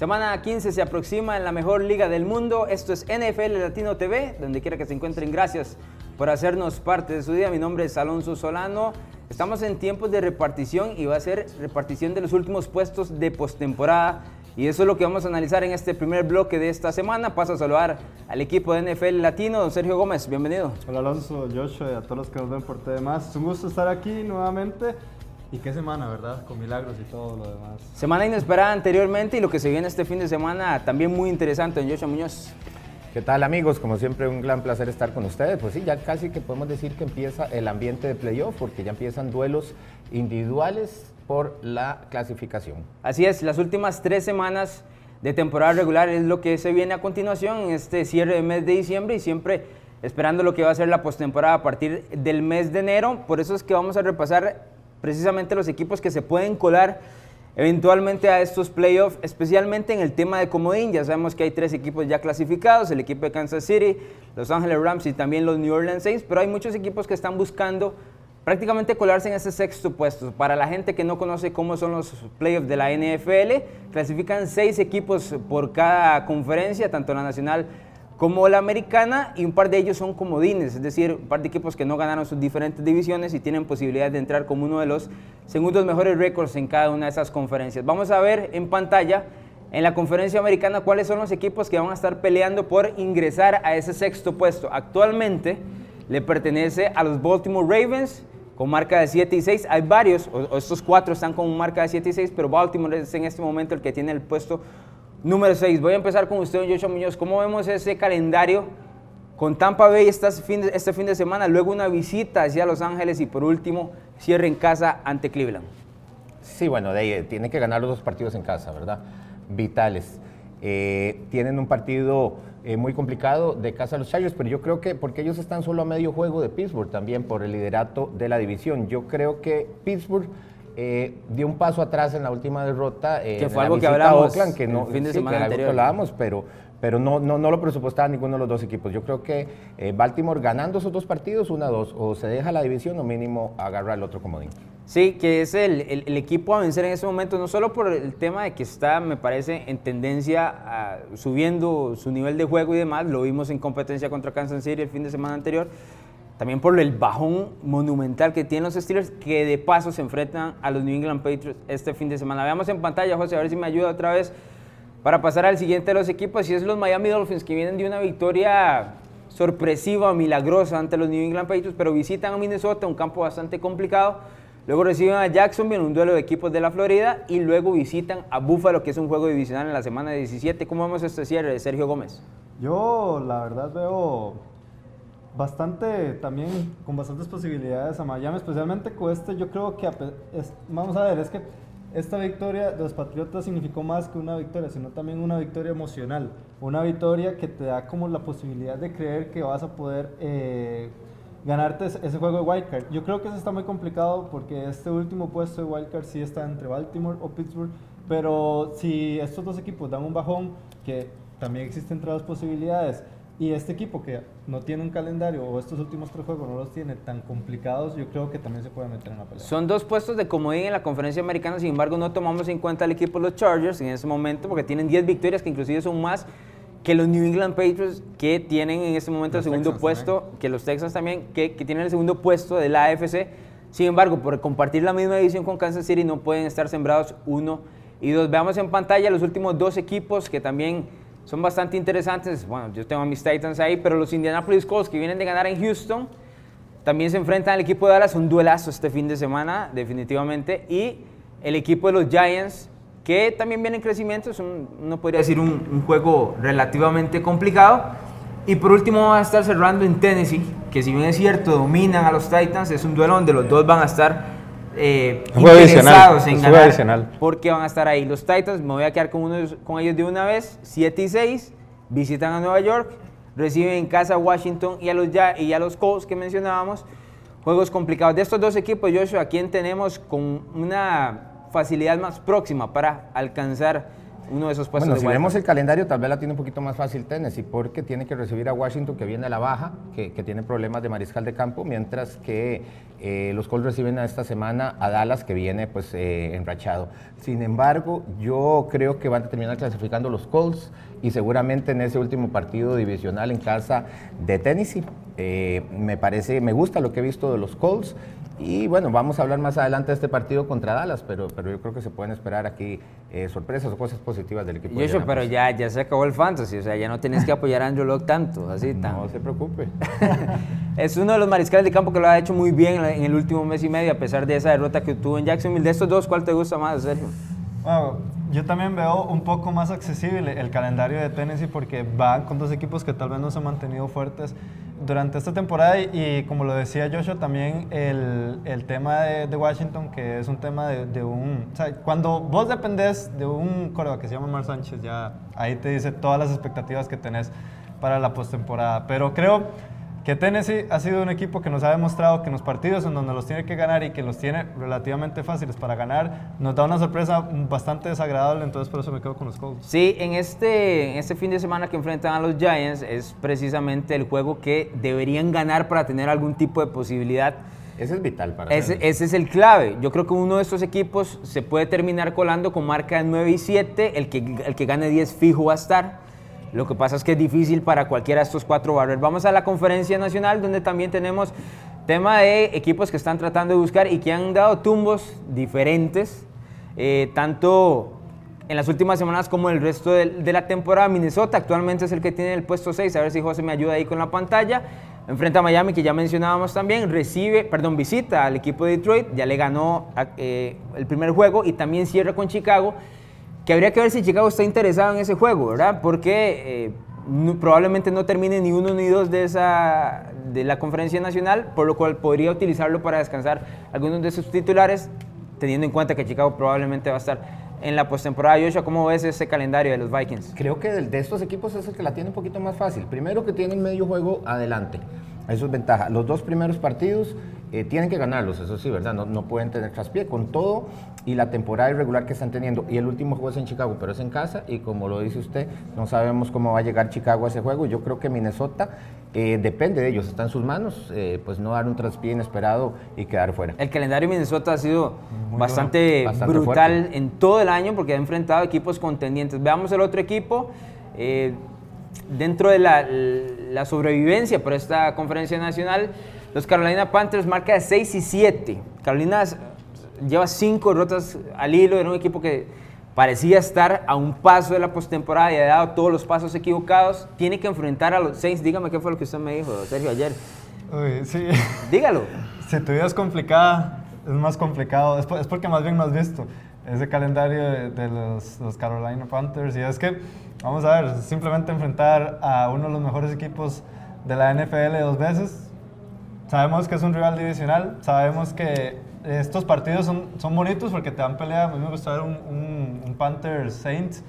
Semana 15 se aproxima en la mejor liga del mundo. Esto es NFL Latino TV, donde quiera que se encuentren. Gracias por hacernos parte de su día. Mi nombre es Alonso Solano. Estamos en tiempos de repartición y va a ser repartición de los últimos puestos de postemporada. Y eso es lo que vamos a analizar en este primer bloque de esta semana. Paso a saludar al equipo de NFL Latino, don Sergio Gómez. Bienvenido. Hola Alonso, Joshua y a todos los que nos ven por TV Más. Es un gusto estar aquí nuevamente. Y qué semana, ¿verdad? Con milagros y todo lo demás. Semana inesperada anteriormente y lo que se viene este fin de semana también muy interesante, don Joshua Muñoz. ¿Qué tal amigos? Como siempre un gran placer estar con ustedes. Pues sí, ya casi que podemos decir que empieza el ambiente de playoff porque ya empiezan duelos individuales por la clasificación. Así es, las últimas tres semanas de temporada regular es lo que se viene a continuación en este cierre de mes de diciembre y siempre esperando lo que va a ser la postemporada a partir del mes de enero. Por eso es que vamos a repasar precisamente los equipos que se pueden colar eventualmente a estos playoffs, especialmente en el tema de comodín. Ya sabemos que hay tres equipos ya clasificados, el equipo de Kansas City, Los Ángeles Rams y también los New Orleans Saints, pero hay muchos equipos que están buscando prácticamente colarse en ese sexto puesto. Para la gente que no conoce cómo son los playoffs de la NFL, clasifican seis equipos por cada conferencia, tanto la nacional como la americana y un par de ellos son comodines, es decir, un par de equipos que no ganaron sus diferentes divisiones y tienen posibilidad de entrar como uno de los segundos mejores récords en cada una de esas conferencias. Vamos a ver en pantalla en la conferencia americana cuáles son los equipos que van a estar peleando por ingresar a ese sexto puesto. Actualmente le pertenece a los Baltimore Ravens con marca de 7 y 6. Hay varios, o, estos cuatro están con marca de 7 y 6, pero Baltimore es en este momento el que tiene el puesto Número 6, voy a empezar con usted, Joshua Muñoz. ¿Cómo vemos ese calendario con Tampa Bay este fin, de, semana? Luego una visita hacia Los Ángeles y por último cierre en casa ante Cleveland. Sí, bueno, de, tiene que ganar los dos partidos en casa, ¿verdad? Vitales. Eh, tienen un partido eh, muy complicado de casa a los Chargers, pero yo creo que porque ellos están solo a medio juego de Pittsburgh también por el liderato de la división. Yo creo que Pittsburgh eh, dio un paso atrás en la última derrota. Eh, que fue algo que hablamos Oakland, que no, fin de semana que hablábamos, pero, pero no, no, no, lo presupuestaba ninguno de los dos equipos. Yo creo que eh, Baltimore ganando esos dos partidos, una dos, o se deja la división o mínimo agarra el otro comodín. Sí, que es el, el, equipo a vencer en ese momento, no solo por el tema de que está, me parece, en tendencia subiendo su nivel de juego y demás, lo vimos en competencia contra Kansas City el fin de semana anterior, también por el bajón monumental que tienen los Steelers, que de paso se enfrentan a los New England Patriots este fin de semana. Veamos en pantalla, José, a ver si me ayuda otra vez para pasar al siguiente de los equipos, y es los Miami Dolphins, que vienen de una victoria sorpresiva, milagrosa ante los New England Patriots, pero visitan a Minnesota, un campo bastante complicado. Luego reciben a Jacksonville, un duelo de equipos de la Florida, y luego visitan a Buffalo, que es un juego divisional en la semana 17. ¿Cómo vemos este cierre Sergio Gómez? Yo, la verdad, veo bastante también con bastantes posibilidades a Miami, especialmente con este. Yo creo que, vamos a ver, es que esta victoria de los Patriotas significó más que una victoria, sino también una victoria emocional. Una victoria que te da como la posibilidad de creer que vas a poder eh, ganarte ese juego de wildcard. Yo creo que eso está muy complicado porque este último puesto de wildcard sí está entre Baltimore o Pittsburgh, pero si estos dos equipos dan un bajón, que también existen entre las posibilidades, y este equipo que no tiene un calendario o estos últimos tres juegos no los tiene tan complicados, yo creo que también se puede meter en la pelea. Son dos puestos de comodín en la conferencia americana, sin embargo no tomamos en cuenta el equipo de los Chargers en ese momento porque tienen 10 victorias que inclusive son más que los New England Patriots que tienen en ese momento el segundo puesto, que los Texans también, que, que, tienen el segundo puesto de la AFC. Sin embargo, por compartir la misma división con Kansas City no pueden estar sembrados uno y dos. Veamos en pantalla los últimos dos equipos que también son bastante interesantes. Bueno, yo tengo a mis Titans ahí, pero los Indianapolis Colts que vienen de ganar en Houston también se enfrentan al equipo de Dallas, un duelazo este fin de semana, definitivamente. Y el equipo de los Giants, que también viene en crecimiento, es un, no podría decir un, un, juego relativamente complicado. Y por último, va a estar cerrando en Tennessee, que si bien es cierto, dominan a los Titans, es un duelo donde los dos van a estar eh, interesados en ganar porque van a estar ahí. Los Titans, me voy a quedar con, uno, con ellos de una vez, 7 y 6, visitan a Nueva York, reciben en casa a Washington y a los, y a los Colts que mencionábamos. juegos complicados. De estos dos equipos, Joshua, ¿a quién tenemos con una facilidad más próxima para alcanzar uno de esos puestos Bueno, de si vemos el calendario, tal vez la tiene un poquito más fácil Tennessee, porque tiene que recibir a Washington, que viene a la baja, que, que tiene problemas de mariscal de campo, mientras que eh, los Colts reciben a esta semana a Dallas, que viene pues eh, enrachado. Sin embargo, yo creo que van a terminar clasificando los Colts y seguramente en ese último partido divisional en casa de Tennessee. Eh, me parece, me gusta lo que he visto de los Colts. Y bueno, vamos a hablar más adelante de este partido contra Dallas, pero, pero yo creo que se pueden esperar aquí eh, sorpresas o cosas positivas del equipo. de Joshua, pero ya, ya se acabó el fantasy, o sea, ya no tienes que apoyar a Andrew Locke tanto, así tan. No se preocupe. Es uno de los mariscales de campo que lo ha hecho muy bien en el último mes y medio, a pesar de esa derrota que tuvo en Jacksonville. De estos dos, ¿cuál te gusta más, Sergio? Bueno, yo también veo un poco más accesible el calendario de Tennessee porque van con dos equipos que tal vez no se han mantenido fuertes durante esta temporada y, y como lo decía Joshua, también el, el tema de, de Washington, que es un tema de, de un... O sea, cuando vos dependés de un coreback que se llama Mar Sánchez, ya ahí te dice todas las expectativas que tenés para la postemporada. Pero creo que Tennessee ha sido un equipo que nos ha demostrado que en los partidos en donde los tiene que ganar y que los tiene relativamente fáciles para ganar, nos da una sorpresa bastante desagradable, entonces por eso me quedo con los Colts. Sí, en este, en este fin de semana que enfrentan a los Giants es precisamente el juego que deberían ganar para tener algún tipo de posibilidad. Ese es vital para Ese, ese es el clave. Yo creo que uno de estos equipos se puede terminar colando con marca de 9 y 7. El que, el que gane 10 fijo va a estar. Lo que pasa es que es difícil para cualquiera de estos cuatro barrios. Vamos a la conferencia nacional donde también tenemos tema de equipos que están tratando de buscar y que han dado tumbos diferentes, eh, tanto en las últimas semanas como el resto de, la temporada. Minnesota actualmente es el que tiene el puesto 6, a ver si José me ayuda ahí con la pantalla. Enfrenta a Miami, que ya mencionábamos también, recibe, perdón, visita al equipo de Detroit, ya le ganó eh, el primer juego y también cierra con Chicago, que habría que ver si Chicago está interesado en ese juego, ¿verdad? Porque eh, no- probablemente no termine ni uno ni dos de, esa, de la conferencia nacional, por lo cual podría utilizarlo para descansar algunos de sus titulares, teniendo en cuenta que Chicago probablemente va a estar en la postemporada. Joshua, ¿cómo ves ese calendario de los Vikings? Creo que de estos equipos es el que la tiene un poquito más fácil. Primero que tienen medio juego adelante. Eso es ventaja. Los dos primeros partidos eh, tienen que ganarlos, eso sí, ¿verdad? No, no pueden tener traspié con todo y la temporada irregular que están teniendo. Y el último juego es en Chicago, pero es en casa y como lo dice usted, no sabemos cómo va a llegar Chicago a ese juego. Yo creo que Minnesota eh, depende de ellos, está en sus manos, eh, pues no dar un traspié inesperado y quedar fuera. El calendario de Minnesota ha sido bastante, Bastante brutal fuerte. en todo el año porque ha enfrentado equipos contendientes. Veamos el otro equipo. dentro de la, la sobrevivencia por esta conferencia nacional, los Carolina Panthers marca de 6 y 7. Carolina lleva 5 derrotas al hilo, era un equipo que parecía estar a un paso de la postemporada y ha dado todos los pasos equivocados. Tiene que enfrentar a los Saints. Dígame qué fue lo que usted me dijo, Sergio, ayer. Uy, sí. Dígalo. Si tu vida es complicada, es más complicado. Es porque más bien no has visto ese calendario de, de los, los Carolina Panthers. Y es que, vamos a ver, simplemente enfrentar a uno de los mejores equipos de la NFL dos veces. Sabemos que es un rival divisional, sabemos que estos partidos son, son bonitos porque te dan pelea. A mí me gusta ver un, un, un Panthers Saints,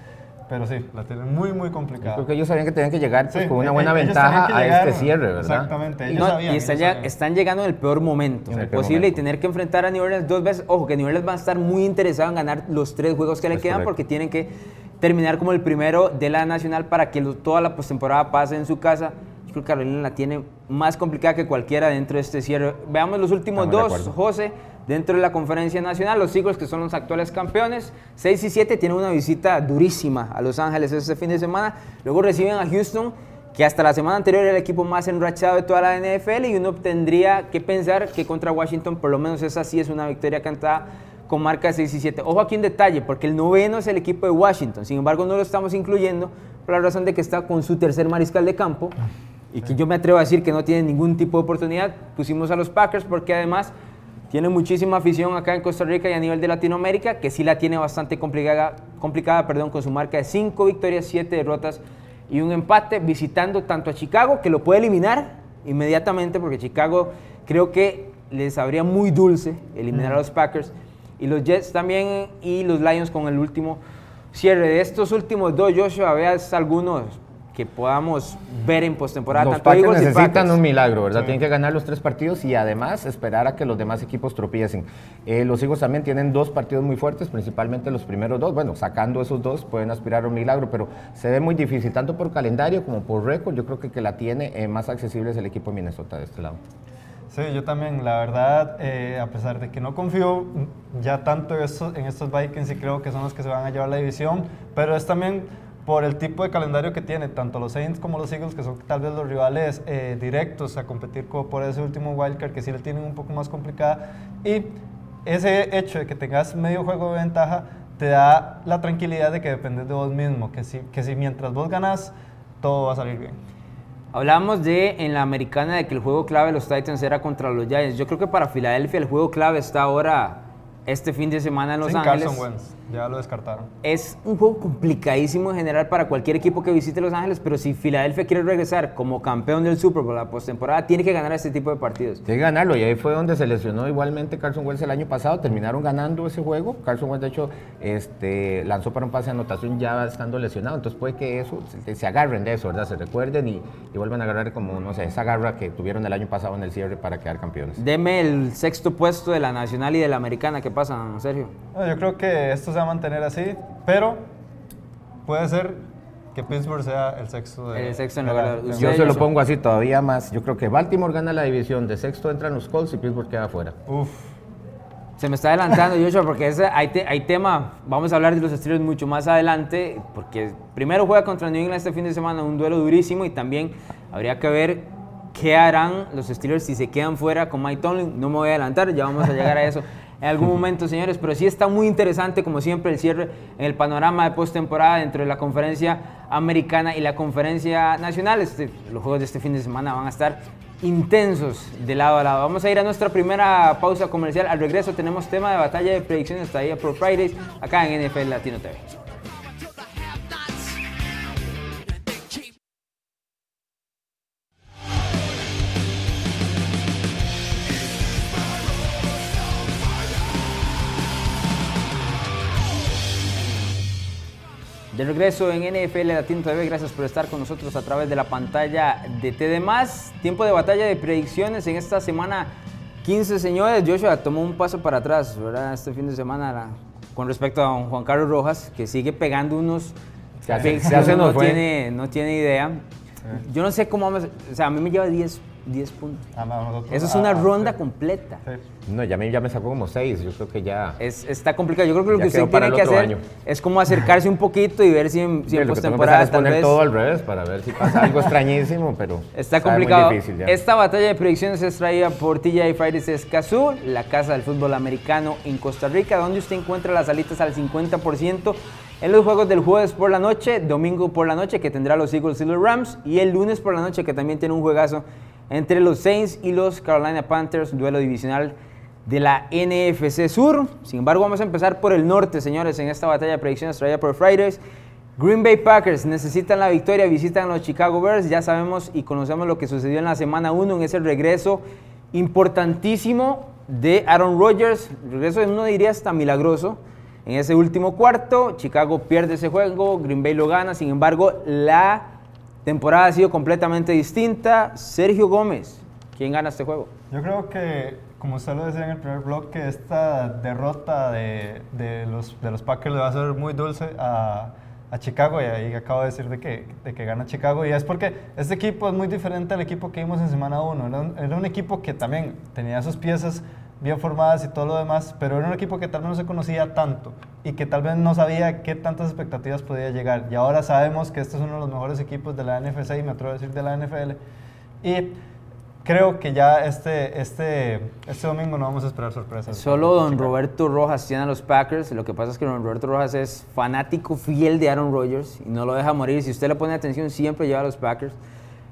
pero sí, la tienen muy, muy complicada. Creo que ellos sabían que tenían que llegar pues, Sí, con una e- buena ventaja a este cierre, ¿verdad? Exactamente, ellos No, sabían. y están, ellos ya- sabían. están llegando en el peor momento En el peor posible y tener que enfrentar a New Orleans dos veces. Ojo, que New Orleans va a estar muy interesado en ganar los tres juegos que le quedan correcto. porque tienen que terminar como el primero de la Nacional para que lo- toda la postemporada pase en su casa. Que Carolina la tiene más complicada que cualquiera dentro de este cierre. Veamos los últimos Estamos dos. José, dentro de la conferencia nacional. Los Eagles, que son los actuales campeones, 6 y 7, tienen una visita durísima a Los Ángeles este fin de semana. Luego reciben a Houston, que hasta la semana anterior era el equipo más enrachado de toda la NFL. Y uno tendría que pensar que contra Washington, por lo menos esa sí es una victoria cantada con marca de 6 y 7. Ojo aquí un detalle, porque el noveno es el equipo de Washington. Sin embargo, no lo estamos incluyendo por la razón de que está con su tercer mariscal de campo. Y que yo me atrevo a decir que no tiene ningún tipo de oportunidad. Pusimos a los Packers porque además tiene muchísima afición acá en Costa Rica y a nivel de Latinoamérica, que sí la tiene bastante complicada, complicada perdón, con su marca de 5 victorias, 7 derrotas y un empate, visitando tanto a Chicago, que lo puede eliminar inmediatamente, porque Chicago creo que les habría muy dulce eliminar a los Packers, y los Jets también, y los Lions con el último cierre. De estos últimos dos, Joshua, veas algunos que podamos ver en postemporada. Los tanto Eagles necesitan Packers. un milagro, ¿verdad? Tienen que ganar los tres partidos y además esperar a que los demás equipos tropiecen. Eh, los Eagles también tienen dos partidos muy fuertes, principalmente los primeros dos. Bueno, sacando esos dos pueden aspirar a un milagro, pero se ve muy difícil, tanto por calendario como por récord. Yo creo que que la tiene eh, más accesible es el equipo de Minnesota de este lado. Sí, yo también, la verdad, eh, a pesar de que no confío ya tanto en estos, en estos Vikings y creo que son los que se van a llevar la división, pero es también por el tipo de calendario que tiene, tanto los Saints como los Eagles, que son tal vez los rivales eh, directos a competir co- por ese último wildcard, que sí le tienen un poco más complicada. Y ese hecho de que tengas medio juego de ventaja te da la tranquilidad de que dependes de vos mismo, que si, que si mientras vos ganas, todo va a salir bien. Hablamos de en la americana de que el juego clave de los Titans era contra los Giants. Yo creo que para Filadelfia el juego clave está ahora este fin de semana en Los Sin Ángeles. Carson Wentz, ya lo descartaron. Es un juego complicadísimo en general para cualquier equipo que visite Los Ángeles, pero si Filadelfia quiere regresar como campeón del Super Bowl la postemporada, tiene que ganar este tipo de partidos. Tiene que ganarlo y ahí fue donde se lesionó igualmente Carson Wentz el año pasado. Terminaron ganando ese juego. Carson Wentz, de hecho, este, lanzó para un pase de anotación ya estando lesionado. Entonces puede que eso se, se agarren de eso, ¿verdad? Se recuerden y, y vuelvan a agarrar como, no sé, esa garra que tuvieron el año pasado en el cierre para quedar campeones. Deme el sexto puesto de la Nacional y de la Americana. ¿Qué pasa, Sergio? No, yo creo que esto se va a mantener así, pero puede ser que Pittsburgh sea el sexto de El sexto en lugar de- Yo se lo pongo así todavía más. Yo creo que Baltimore gana la división. De sexto entran los Colts y Pittsburgh queda afuera. Uf, Se me está adelantando, Joshua, porque ese, hay, te- hay tema. Vamos a hablar de los Steelers mucho más adelante, porque primero juega contra New England este fin de semana, un duelo durísimo, y también habría que ver qué harán los Steelers si se quedan fuera con Mike Tomlin. No me voy a adelantar, ya vamos a llegar a eso en algún momento, señores, pero sí está muy interesante, como siempre, el cierre en el panorama de postemporada dentro de la conferencia americana y la conferencia nacional. Este, los juegos de este fin de semana van a estar intensos de lado a lado. Vamos a ir a nuestra primera pausa comercial. Al regreso tenemos tema de batalla de predicciones hasta ahí a Pro Fridays acá en NFL Latino TV. De regreso en NFL Latino TV, gracias por estar con nosotros a través de la pantalla de TD+. Tiempo de batalla de predicciones en esta semana 15, señores. Joshua tomó un paso para atrás, ¿verdad? Este fin de semana la- con respecto a don Juan Carlos Rojas, que sigue pegando unos Se hace- se hace no tiene, no tiene idea. Yo no sé cómo vamos, o sea, a mí me lleva 10, 10 puntos. ah, no, nosotros- Eso es ah, una ah, ronda sí, completa. sí. No, ya me, ya me sacó como seis. Yo creo que ya. Es, está complicado. Yo creo que lo que usted tiene que hacer año. es como acercarse un poquito y ver si en, si Sí, en postemporada tal poner vez todo al revés para ver si pasa algo extrañísimo, pero está muy complicado. difícil ya. Esta batalla de predicciones es traída por TJ Fridays Escazú, la casa del fútbol americano en Costa Rica, donde usted encuentra las alitas al 50% en los juegos del jueves por la noche, domingo por la noche que tendrá los Eagles y los Rams y el lunes por la noche que también tiene un juegazo entre los Saints y los Carolina Panthers, duelo divisional de la NFC Sur. Sin embargo, vamos a empezar por el norte, señores, en esta batalla de predicciones traída por Fridays. Green Bay Packers necesitan la victoria, visitan a los Chicago Bears. Ya sabemos y conocemos lo que sucedió en la semana 1 en ese regreso importantísimo de Aaron Rodgers. Regreso, uno diría hasta milagroso. En ese último cuarto, Chicago pierde ese juego, Green Bay lo gana. Sin embargo, la temporada ha sido completamente distinta. Sergio Gómez, ¿quién gana este juego? Yo creo que, como usted lo decía en el primer bloque, esta derrota de, de los, de los Packers le va a ser muy dulce a, a Chicago y ahí acabo de decir de que, de que gana Chicago y es porque este equipo es muy diferente al equipo que vimos en semana 1. Era era un equipo que también tenía sus piezas bien formadas y todo lo demás, pero era un equipo que tal vez no se conocía tanto y que tal vez no sabía qué tantas expectativas podía llegar. Y ahora sabemos que este es uno de los mejores equipos de la NFC y me atrevo a decir de la NFL. Y creo que ya este, este, este domingo no vamos a esperar sorpresas. Solo don Roberto Rojas tiene a los Packers. Lo que pasa es que don Roberto Rojas es fanático fiel de Aaron Rodgers y no lo deja morir. Si usted le pone atención, siempre lleva a los Packers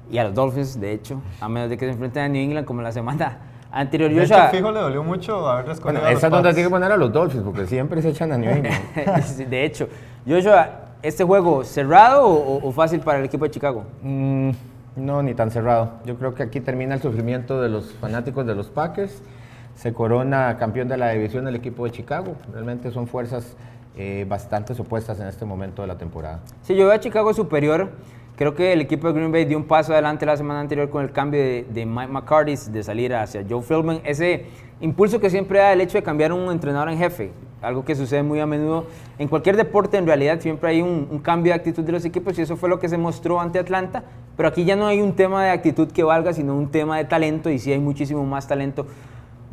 y a los Dolphins, de hecho, a menos de que se enfrenten a New England como la semana anterior. De hecho, Joshua, fijo le dolió mucho haber escogido Bueno, esa es donde Pats. tiene que poner a los Dolphins, porque siempre se echan a New England. De hecho, Joshua, ¿este juego cerrado o, o fácil para el equipo de Chicago? Mm, no, ni tan cerrado. Yo creo que aquí termina el sufrimiento de los fanáticos de los Packers. Se corona campeón de la división del equipo de Chicago. Realmente son fuerzas eh, bastante opuestas en este momento de la temporada. Sí, yo veo a Chicago superior. Creo que el equipo de Green Bay dio un paso adelante la semana anterior con el cambio de, de Mike McCarthy de salir hacia Joe Philbin. Ese impulso que siempre da el hecho de cambiar un entrenador en jefe, algo que sucede muy a menudo. En cualquier deporte, en realidad, siempre hay un, un, cambio de actitud de los equipos y eso fue lo que se mostró ante Atlanta. Pero aquí ya no hay un tema de actitud que valga, sino un tema de talento y sí hay muchísimo más talento.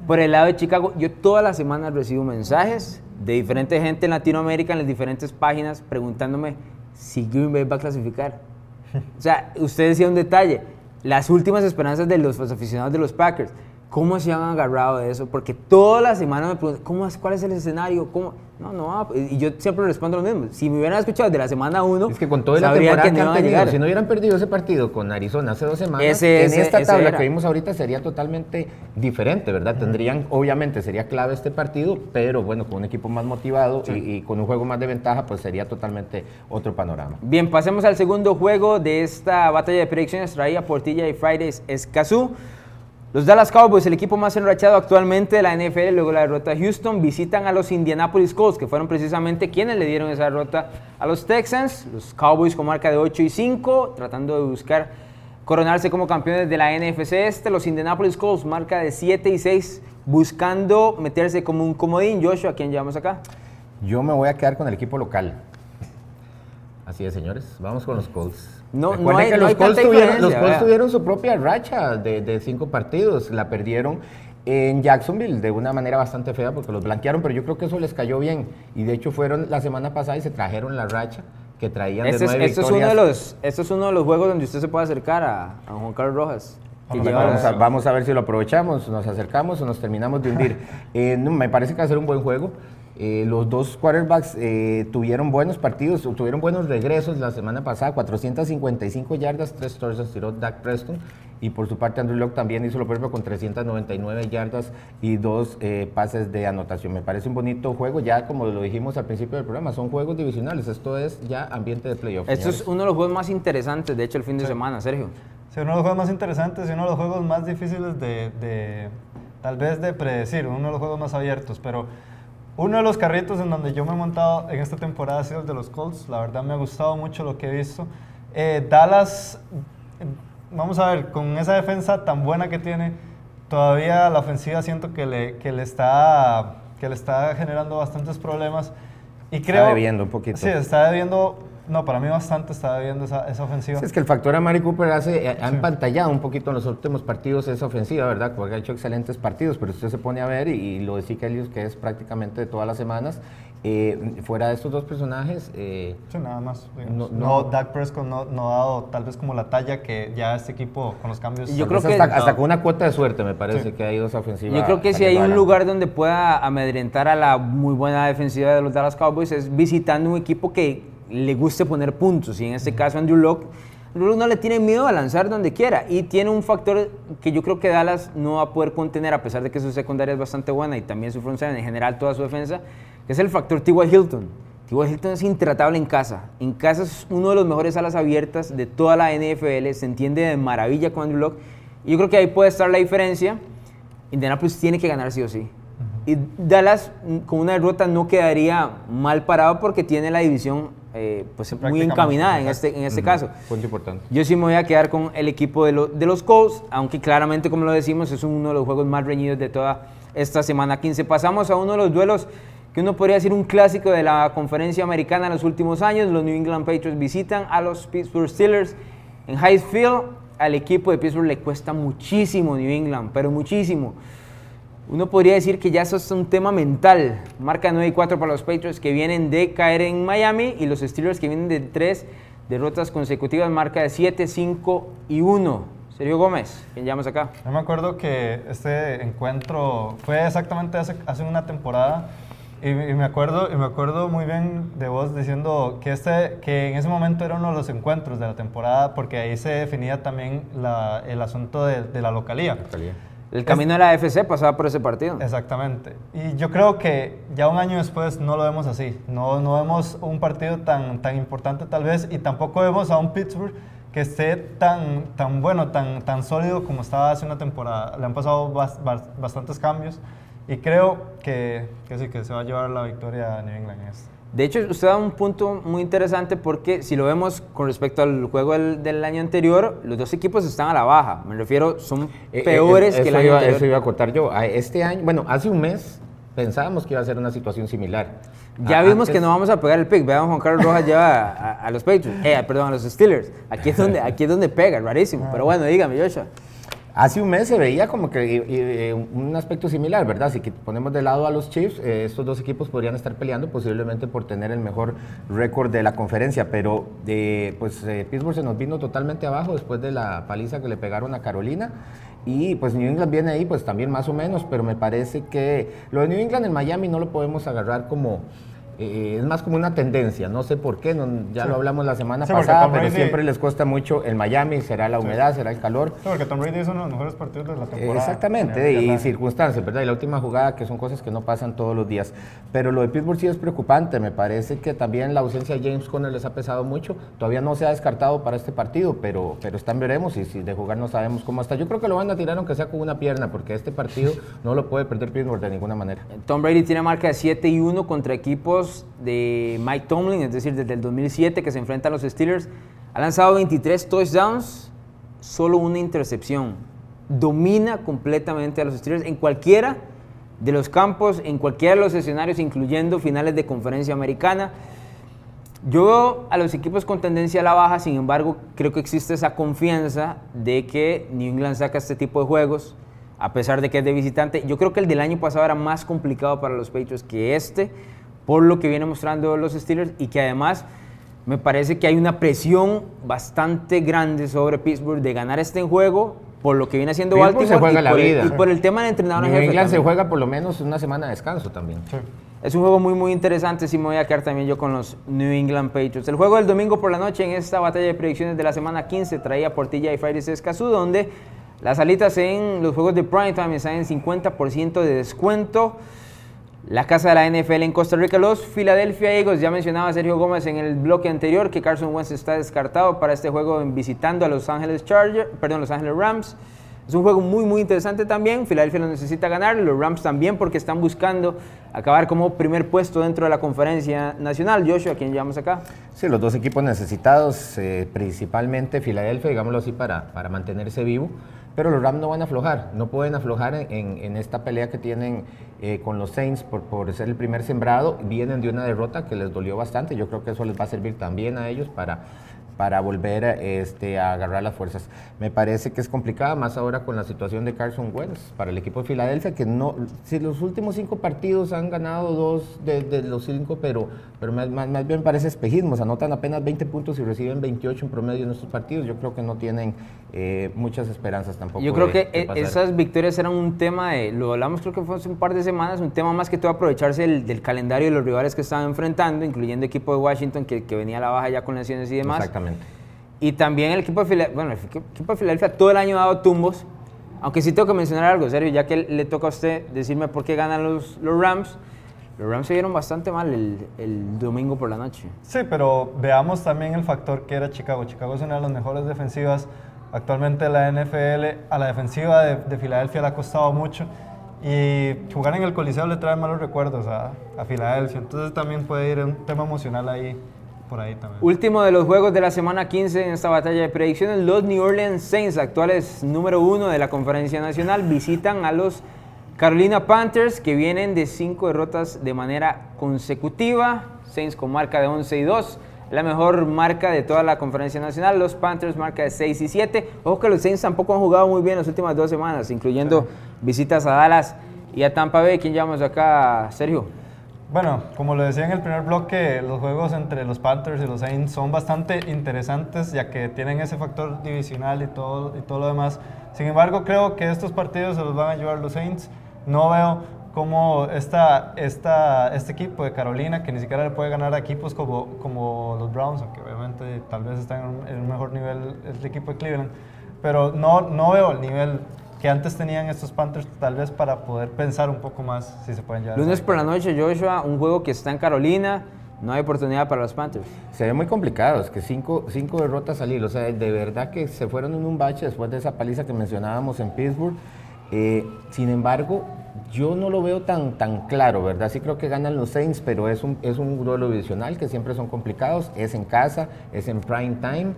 Por el lado de Chicago, yo todas las semanas recibo mensajes de diferente gente en Latinoamérica, en las diferentes páginas, preguntándome si Green Bay va a clasificar. O sea, usted decía un detalle, las últimas esperanzas de los aficionados de los Packers. ¿Cómo se han agarrado de eso? Porque toda la semana me preguntan, ¿cómo ¿cuál es el escenario? ¿Cómo? No, no, y yo siempre respondo lo mismo. Si me hubieran escuchado de la semana 1, es que con todo el temporada que, que han tenido, si no hubieran perdido ese partido con Arizona hace dos semanas, ese, en esta tabla que vimos ahorita sería totalmente diferente, ¿verdad? Tendrían, obviamente, sería clave este partido, pero bueno, con un equipo más motivado y, y, con un juego más de ventaja, pues sería totalmente otro panorama. Bien, pasemos al segundo juego de esta batalla de predicciones traída por TJ Fridays Escazú. Los Dallas Cowboys, el equipo más enrachado actualmente de la NFL luego la derrota de Houston, visitan a los Indianapolis Colts, que fueron precisamente quienes le dieron esa derrota a los Texans. Los Cowboys con marca de 8 y 5, tratando de buscar coronarse como campeones de la NFC este. Los Indianapolis Colts, marca de 7 y 6, buscando meterse como un comodín. Joshua, ¿a quién llevamos acá? Yo me voy a quedar con el equipo local. Así es, señores. Vamos con los Colts. No, no hay, que los, Colts tuvieron, los Colts tuvieron su propia racha de, de, cinco partidos. La perdieron en Jacksonville de una manera bastante fea porque los blanquearon, pero yo creo que eso les cayó bien. Y de hecho fueron la semana pasada y se trajeron la racha que traían este de nueve es, este victorias. Es uno de los, este es uno de los juegos donde usted se puede acercar a, a Juan Carlos Rojas. Vamos, vamos, a, vamos, a, ver si lo aprovechamos, nos acercamos o nos terminamos de hundir. eh, no, me parece que va a ser un buen juego. Eh, los dos quarterbacks eh, tuvieron buenos partidos, tuvieron buenos regresos la semana pasada, 455 yardas, 3 touchdowns tiró Dak Preston y por su parte Andrew Locke también hizo lo propio con 399 yardas y dos eh, pases de anotación. Me parece un bonito juego, ya como lo dijimos al principio del programa, son juegos divisionales, esto es ya ambiente de playoff. Esto es uno de los juegos más interesantes, de hecho, el fin de sí. semana, Sergio. Sí, uno de los juegos más interesantes y uno de los juegos más difíciles de, de tal vez de predecir, uno de los juegos más abiertos, pero... Uno de los carritos en donde yo me he montado en esta temporada ha sido el de los Colts. La verdad me ha gustado mucho lo que he visto. Eh, Dallas, vamos a ver, con esa defensa tan buena que tiene, todavía la ofensiva siento que le, que le, está, que le está generando bastantes problemas. Y creo, está debiendo un poquito. Sí, está debiendo no, para mí bastante está viendo esa, esa ofensiva. Sí, es que el factor a Mari Cooper hace, ha empantallado un poquito en los últimos partidos esa ofensiva, ¿verdad? Porque ha hecho excelentes partidos, pero usted se pone a ver y, y lo de Elliott, que es prácticamente de todas las semanas, eh, fuera de estos dos personajes... Eh, sí, nada más. No, no, Dak Prescott no, no, ha dado tal vez como la talla que ya este equipo con los cambios... Yo creo que hasta, hasta, con una cuota de suerte me parece sí. que ha ido esa ofensiva. Yo creo que si hay un lugar donde pueda amedrentar a la muy buena defensiva de los Dallas Cowboys es visitando un equipo que le guste poner puntos. Y en este caso Andrew Locke, Andrew Locke no le tiene miedo a lanzar donde quiera. Y tiene un factor que yo creo que Dallas no va a poder contener, a pesar de que su secundaria es bastante buena y también su front seven, en general toda su defensa, que es el factor T.Y. Hilton. T.Y. Hilton es intratable en casa. En casa es uno de los mejores alas abiertas de toda la NFL. Se entiende de maravilla con Andrew Locke. Y yo creo que ahí puede estar la diferencia. Indianapolis tiene que ganar sí o sí. Y Dallas con una derrota no quedaría mal parado porque tiene la división eh, pues muy encaminada en este, en este uh -huh. caso. Punto importante. Yo sí me voy a quedar con el equipo de, lo, de los Colts, aunque claramente, como lo decimos, es uno de los juegos más reñidos de toda esta semana 15. Pasamos a uno de los duelos que uno podría decir un clásico de la conferencia americana en los últimos años. Los New England Patriots visitan a los Pittsburgh Steelers en High Field. Al equipo de Pittsburgh le cuesta muchísimo New England, pero muchísimo. Uno podría decir que ya eso es un tema mental. Marca 9 y 4 para los Patriots que vienen de caer en Miami y los Steelers que vienen de tres derrotas consecutivas, marca de 7, 5 y 1. Sergio Gómez, ¿quién llamas acá? Yo me acuerdo que este encuentro fue exactamente hace, hace una temporada y, y, me acuerdo, y me acuerdo muy bien de vos diciendo que, este, que en ese momento era uno de los encuentros de la temporada porque ahí se definía también la, el asunto de, de la localía. localía. El camino de la AFC pasaba por ese partido. Exactamente. Y yo creo que ya un año después no lo vemos así. No, no vemos un partido tan, tan importante tal vez y tampoco vemos a un Pittsburgh que esté tan, tan bueno, tan, tan sólido como estaba hace una temporada. Le han pasado bas, bas, bastantes cambios Y creo que, que sí, que se va a llevar la victoria a New England en esto. De hecho, usted da un punto muy interesante porque si lo vemos con respecto al juego del, del año anterior, los dos equipos están a la baja. Me refiero, son Eh, eh, peores eh, que el año iba, anterior. Eso iba a contar yo. A Este año, bueno, hace un mes pensábamos que iba a ser una situación similar. Ya A- vimos antes- que no vamos a pegar el pick. Vean, Juan Carlos Rojas lleva a, a los Patriots, eh, perdón, a los Steelers. Aquí es donde, aquí es donde pega, rarísimo. Pero bueno, dígame, Joshua. Hace un mes se veía como que eh, eh, un aspecto similar, ¿verdad? Si ponemos de lado a los Chiefs, eh, estos dos equipos podrían estar peleando posiblemente por tener el mejor récord de la conferencia, pero pues Pittsburgh se nos vino totalmente abajo después de la paliza que le pegaron a Carolina. Y pues New England viene ahí, pues también más o menos, pero me parece que lo de New England en Miami no lo podemos agarrar como, eh, es más como una tendencia, no sé por qué, no- ya lo hablamos la semana Sí, pasada, pero Brady- siempre les cuesta mucho el Miami, será la humedad, será el calor. Sí, porque Tom Brady es uno de los mejores partidos de la temporada. Exactamente, En y circunstancias, ¿verdad? Y la última jugada, que son cosas que no pasan todos los días. Pero lo de Pittsburgh sí es preocupante, me parece que también la ausencia de James Conner les ha pesado mucho. Todavía no se ha descartado para este partido, pero, pero están veremos y si de jugar no sabemos cómo está. Yo creo que lo van a tirar aunque sea con una pierna, porque este partido no lo puede perder Pittsburgh de ninguna manera. Tom Brady tiene marca de 7 y 1 contra equipos de Mike Tomlin, es decir, desde el 2007 que se enfrenta a los Steelers. Ha lanzado 23 touchdowns, solo una intercepción. Domina completamente a los Steelers en cualquiera de los campos, en cualquiera de los escenarios, incluyendo finales de conferencia americana. Yo veo a los equipos con tendencia a la baja, sin embargo, creo que existe esa confianza de que New England saca este tipo de juegos, a pesar de que es de visitante. Yo creo que el del año pasado era más complicado para los Patriots que este, por lo que viene mostrando los Steelers y que además me parece que hay una presión bastante grande sobre Pittsburgh de ganar este juego, por lo que viene haciendo Pittsburgh Baltimore se juega y, la por el, y por el tema del entrenador en New jefe England se juega por lo menos una semana de descanso también. Sí. Es un juego muy, muy interesante. Sí, me voy a quedar también yo con los New England Patriots. El juego del domingo por la noche en esta batalla de predicciones de la semana 15 traía Portilla y Fires Escazú, donde las alitas en los juegos de primetime están en 50% de descuento. La casa de la NFL en Costa Rica, los Philadelphia Eagles. Ya mencionaba Sergio Gómez en el bloque anterior que Carson Wentz está descartado para este juego visitando a Los Ángeles Chargers, perdón, Los Ángeles Rams. Es un juego muy, muy interesante también. Filadelfia lo necesita ganar, los Rams también porque están buscando acabar como primer puesto dentro de la conferencia nacional. Joshua, ¿a quién llevamos acá? Sí, los dos equipos necesitados, eh, principalmente Filadelfia, digámoslo así, para, para mantenerse vivo. Pero los Rams no van a aflojar, no pueden aflojar en- en esta pelea que tienen eh, con los Saints por, por ser el primer sembrado. Vienen de una derrota que les dolió bastante. Yo creo que eso les va a servir también a ellos para, para volver a, este, a agarrar las fuerzas. Me parece que es complicada, más ahora con la situación de Carson Wentz para el equipo de Filadelfia, que no, si los últimos cinco partidos han ganado dos de, de los cinco, pero, pero más, más, bien parece espejismo, se anotan apenas 20 puntos y reciben 28 en promedio en estos partidos. Yo creo que no tienen eh, muchas esperanzas tampoco. Yo creo de- que de e- esas victorias eran un tema de, lo hablamos creo que fue hace un par de semanas, un tema más que todo aprovecharse del, del calendario de los rivales que estaban enfrentando, incluyendo equipo de Washington que, que venía a la baja ya con lesiones y demás. Exactamente. Y también el equipo de Filadelfia, bueno, el equipo de Filadelfia todo el año ha dado tumbos, aunque sí tengo que mencionar algo, serio, ya que le toca a usted decirme por qué ganan los, los Rams. Los Rams se vieron bastante mal el, el domingo por la noche. Sí, pero veamos también el factor que era Chicago. Chicago es una de las mejores defensivas actualmente de la NFL. A la defensiva de, de Filadelfia le ha costado mucho. Y jugar en el Coliseo le trae malos recuerdos a, a Filadelfia. Entonces también puede ir un tema emocional ahí, por ahí también. Último de los juegos de la semana 15 en esta batalla de predicciones, los New Orleans Saints, actuales número uno de la conferencia nacional, visitan a los Carolina Panthers que vienen de cinco derrotas de manera consecutiva. Saints con marca de 11 y 2, la mejor marca de toda la conferencia nacional. Los Panthers marca de 6 y 7. Ojo que los Saints tampoco han jugado muy bien las últimas dos semanas, incluyendo visitas a Dallas y a Tampa Bay. ¿Quién llamamos acá, Sergio? Bueno, como lo decía en el primer bloque, los juegos entre los Panthers y los Saints son bastante interesantes ya que tienen ese factor divisional y todo, y todo lo demás. Sin embargo, creo que estos partidos se los van a llevar los Saints. No veo cómo esta, este equipo de Carolina, que ni siquiera le puede ganar a equipos como, los Browns, aunque obviamente tal vez están en un mejor nivel el equipo de Cleveland, pero no, no veo el nivel que antes tenían estos Panthers tal vez para poder pensar un poco más si se pueden llevar. Lunes por la noche, Joshua, un juego que está en Carolina, no hay oportunidad para los Panthers. Se ve muy complicado, es que cinco, cinco derrotas al hilo. O sea, de verdad que se fueron en un bache después de esa paliza que mencionábamos en Pittsburgh. Eh, sin embargo, Yo no lo veo tan, tan claro, ¿verdad? Sí creo que ganan los Saints, pero es un, es un duelo divisional que siempre son complicados. Es en casa, es en prime time.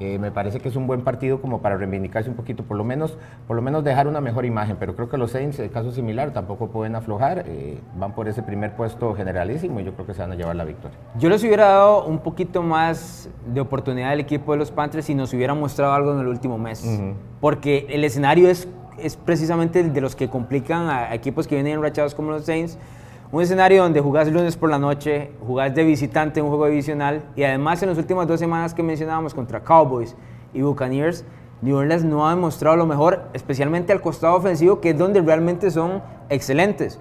Eh, me parece que es un buen partido como para reivindicarse un poquito, por lo menos, por lo menos dejar una mejor imagen. Pero creo que los Saints, en caso similar, tampoco pueden aflojar. eh, van por ese primer puesto generalísimo y yo creo que se van a llevar la victoria. Yo les hubiera dado un poquito más de oportunidad al equipo de los Panthers si nos hubiera mostrado algo en el último mes. Porque el escenario es, es precisamente de los que complican a, a equipos que vienen enrachados como los Saints. Un escenario donde jugás lunes por la noche, jugás de visitante en un juego divisional y además en las últimas dos semanas que mencionábamos contra Cowboys y Buccaneers, New Orleans no ha demostrado lo mejor, especialmente al costado ofensivo, que es donde realmente son excelentes.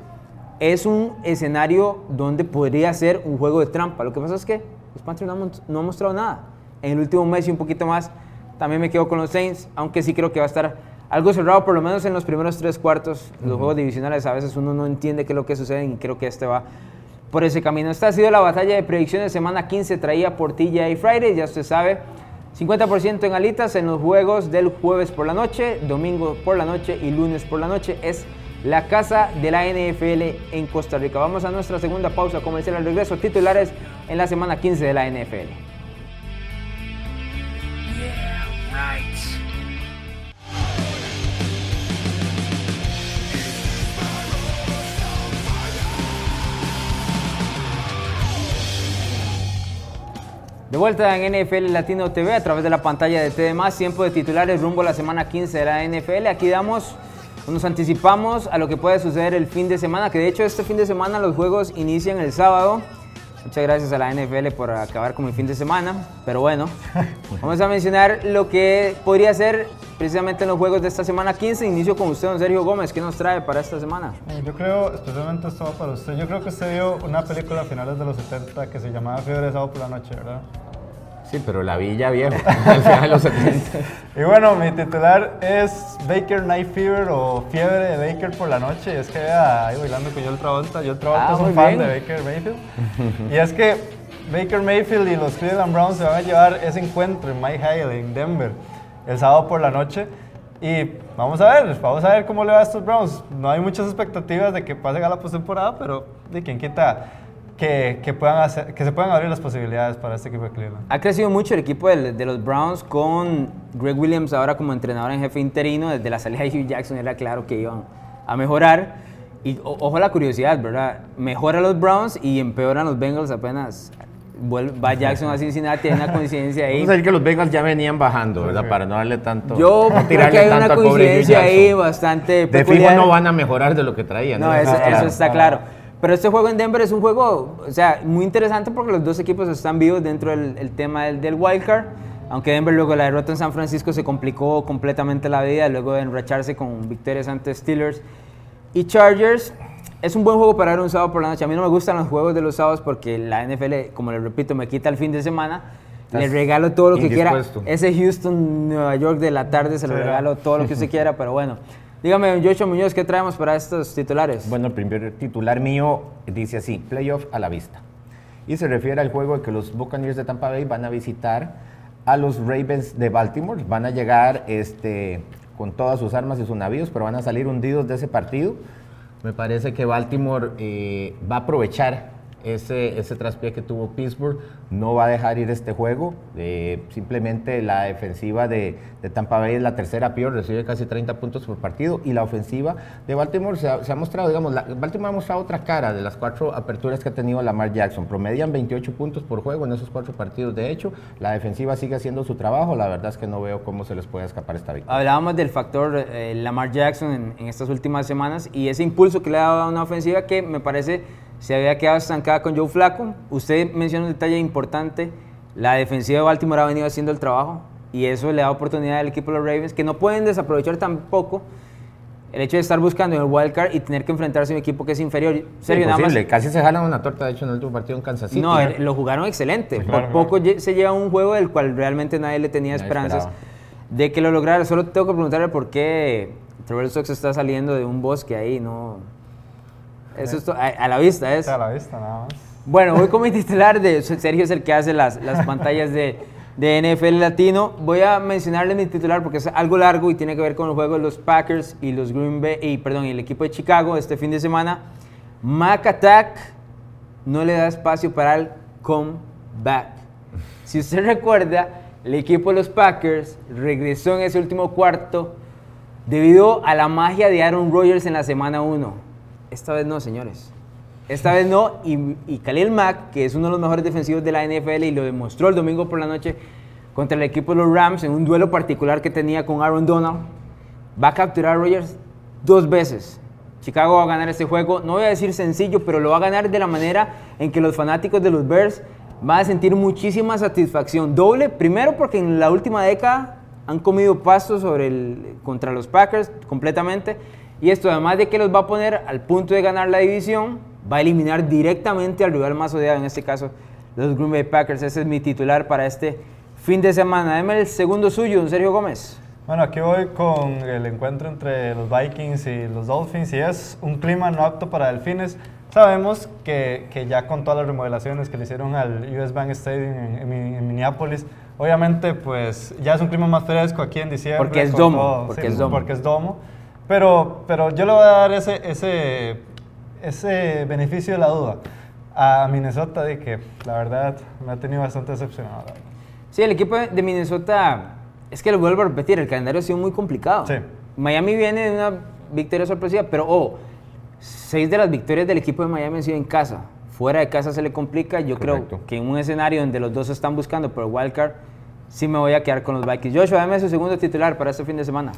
Es un escenario donde podría ser un juego de trampa. Lo que pasa es que los Panthers no han, mostrado nada. En el último mes y un poquito más, también me quedo con los Saints, aunque sí creo que va a estar algo cerrado, por lo menos en los primeros tres cuartos. Los juegos divisionales a veces uno no entiende qué es lo que sucede y creo que este va por ese camino. Esta ha sido la batalla de predicciones semana 15 traída por TJ Friday, ya usted sabe. 50% en alitas en los juegos del jueves por la noche, domingo por la noche y lunes por la noche. Es la casa de la NFL en Costa Rica. Vamos a nuestra segunda pausa comercial al regreso. Titulares en la semana 15 de la NFL. De vuelta en NFL Latino TV a través de la pantalla de TD+, tiempo de titulares rumbo a la semana 15 de la NFL. Aquí damos, nos anticipamos a lo que puede suceder el fin de semana, que de hecho este fin de semana los juegos inician el sábado. Muchas gracias a la NFL por acabar con mi fin de semana, pero bueno, vamos a mencionar lo que podría ser precisamente en los juegos de esta semana 15. Inicio con usted, don Sergio Gómez, ¿qué nos trae para esta semana? Eh, Yo creo, especialmente esto va para usted, yo creo que usted vio una película a finales de los 70 que se llamaba Fiebre de Sábado por la Noche, ¿verdad? Sí, pero la villa viejo, al final de los 70. Y bueno, mi titular es Baker Night Fever o Fiebre de Baker por la noche. Es que vea, ahí bailando con Joel Travolta. Joel Travolta Ah, es un fan bien. de Baker Mayfield. y es que Baker Mayfield y los Cleveland Browns se van a llevar ese encuentro en Mile High en Denver el sábado por la noche. Y vamos a ver, vamos a ver cómo le va a estos Browns. No hay muchas expectativas de que pasen a la postemporada, pero de quien quita que, que, puedan hacer, que se puedan abrir las posibilidades para este equipo de Cleveland. Ha crecido mucho el equipo de, los Browns con Greg Williams ahora como entrenador en jefe interino. Desde la salida de Hugh Jackson era claro que iban a mejorar. Y o- ojo a la curiosidad, ¿verdad? Mejora los Browns y empeoran los Bengals apenas va Jackson a Cincinnati. Hay una coincidencia ahí. Vamos a decir que los Bengals ya venían bajando, ¿verdad? Para no darle tanto. Yo no creo tirarle que hay una coincidencia ahí bastante De fijo peculiar. no van a mejorar de lo que traían. No, eso, Ah, eso claro. está claro. Pero este juego en Denver es un juego, o sea, muy interesante porque los dos equipos están vivos dentro del el tema del, del wildcard. Aunque Denver luego de la derrota en San Francisco se complicó completamente la vida luego de enracharse con victorias ante Steelers y Chargers. Es un buen juego para ver un sábado por la noche. A mí no me gustan los juegos de los sábados porque la NFL, como les repito, me quita el fin de semana. Le regalo todo lo que quiera. Ese Houston, Nueva York de la tarde se lo regalo todo lo que usted quiera, pero bueno. Dígame, Joshua Muñoz, ¿qué traemos para estos titulares? Bueno, el primer titular mío dice así, playoff a la vista. Y se refiere al juego de que los Buccaneers de Tampa Bay van a visitar a los Ravens de Baltimore. Van a llegar este, con todas sus armas y sus navíos, pero van a salir hundidos de ese partido. Me parece que Baltimore eh, va a aprovechar ese, ese traspié que tuvo Pittsburgh, no va a dejar ir este juego. Eh, simplemente la defensiva de, Tampa Bay es la tercera peor, recibe casi 30 puntos por partido. Y la ofensiva de Baltimore se ha, se ha mostrado, digamos, la- Baltimore ha mostrado otra cara de las cuatro aperturas que ha tenido Lamar Jackson. Promedian 28 puntos por juego en esos cuatro partidos. De hecho, la defensiva sigue haciendo su trabajo. La verdad es que no veo cómo se les puede escapar esta victoria. Hablábamos del factor eh, Lamar Jackson en, en estas últimas semanas y ese impulso que le ha dado a una ofensiva que me parece se había quedado estancada con Joe Flacco. Usted menciona un detalle importante, la defensiva de Baltimore ha venido haciendo el trabajo y eso le da oportunidad al equipo de los Ravens que no pueden desaprovechar tampoco el hecho de estar buscando en el wildcard y tener que enfrentarse a un equipo que es inferior. Sergio, nada más- casi se jalan una torta, de hecho, en el último partido en Kansas City. no, eh, lo jugaron excelente. Por claro. poco se lleva un juego del cual realmente nadie le tenía Nadie esperanzas esperaba. de que lo lograra. Solo tengo que preguntarle por qué Trevor Sox está saliendo de un bosque ahí, ¿no? Eso es a, a la vista es. A la vista nada más. Bueno, voy con mi titular de Sergio es el que hace las, las pantallas de, de NFL Latino. Voy a mencionarle mi titular porque es algo largo y tiene que ver con el juego de los Packers y los Green Bay, y, perdón, y el equipo de Chicago este fin de semana. Mac Attack no le da espacio para el comeback. Si usted recuerda, el equipo de los Packers regresó en ese último cuarto debido a la magia de Aaron Rodgers en la semana 1. Esta vez no, señores. Esta vez no, y, y Khalil Mack, que es uno de los mejores defensivos de la NFL y lo demostró el domingo por la noche contra el equipo de los Rams en un duelo particular que tenía con Aaron Donald, va a capturar a Rodgers dos veces. Chicago va a ganar este juego, no voy a decir sencillo, pero lo va a ganar de la manera en que los fanáticos de los Bears van a sentir muchísima satisfacción. Doble, primero porque en la última década han comido pasto sobre el, contra los Packers completamente. Y esto, además de que los va a poner al punto de ganar la división, va a eliminar directamente al rival más odiado, en este caso los Green Bay Packers. Ese es mi titular para este fin de semana. Deme el segundo suyo, don Sergio Gómez. Bueno, aquí voy con el encuentro entre los Vikings y los Dolphins y es un clima no apto para delfines. Sabemos que, que ya con todas las remodelaciones que le hicieron al US Bank Stadium en, en Minneapolis, obviamente pues ya es un clima más fresco aquí en diciembre. Porque es domo. porque, es domo. porque es domo. Pero, pero yo le voy a dar ese, ese, ese beneficio de la duda a Minnesota de que la verdad me ha tenido bastante decepcionado. Sí, el equipo de Minnesota, es que lo vuelvo a repetir, el calendario ha sido muy complicado. Sí. Miami viene de una victoria sorpresiva, pero oh, seis de las victorias del equipo de Miami han sido en casa. Fuera de casa se le complica. Yo Correcto. creo que en un escenario donde los dos están buscando por el wildcard, sí me voy a quedar con los Vikings. Joshua, dame su segundo titular para este fin de semana.